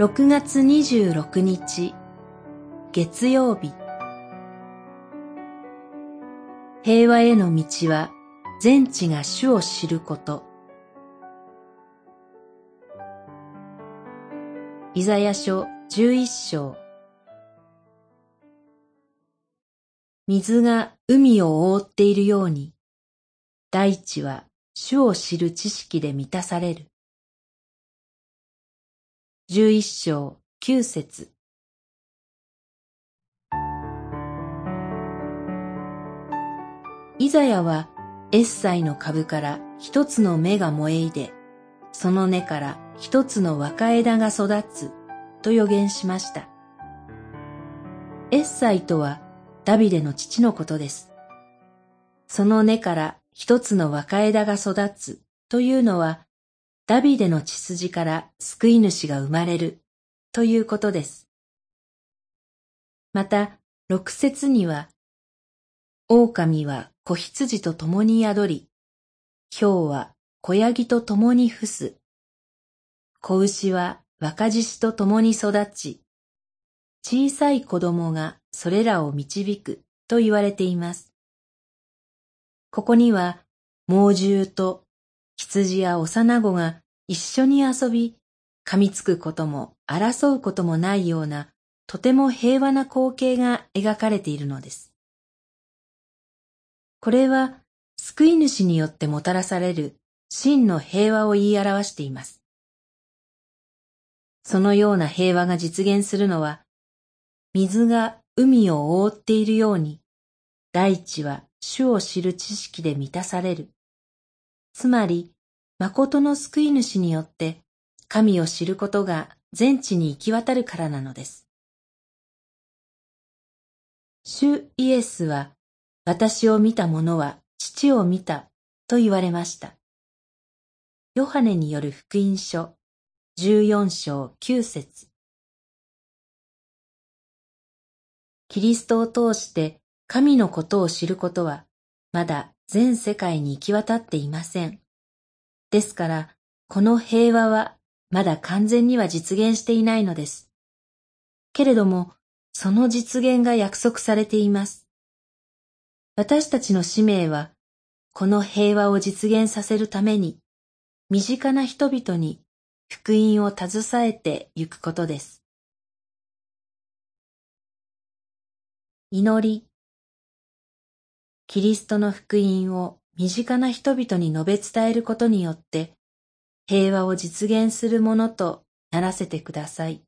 6月26日。月曜日。平和への道は全地が主を知ること。イザヤ書11章。水が海を覆っているように大地は主を知る知識で満たされる。十一章九節イザヤはエッサイの株から一つの芽が燃えいで、その根から一つの若枝が育つと予言しました。エッサイとはダビデの父のことです。その根から一つの若枝が育つというのは、ダビデの血筋から救い主が生まれるということです。また、六節には、狼は子羊と共に宿り、豹は子ヤギと共に伏す。子牛は若獅子と共に育ち、小さい子供がそれらを導くと言われています。ここには猛獣と羊や幼子が一緒に遊び、噛みつくことも争うこともないようなとても平和な光景が描かれているのです。これは救い主によってもたらされる真の平和を言い表しています。そのような平和が実現するのは、水が海を覆っているように、大地は主を知る知識で満たされる。つまり、誠の救い主によって神を知ることが全地に行き渡るからなのです。主イエスは、私を見た者は父を見たと言われました。ヨハネによる福音書14章9節キリストを通して神のことを知ることは、まだ全世界に行き渡っていません。ですから、この平和はまだ完全には実現していないのです。けれども、その実現が約束されています。私たちの使命は、この平和を実現させるために、身近な人々に福音を携えてゆくことです。祈りキリストの福音を身近な人々に述べ伝えることによって、平和を実現するものとならせてください。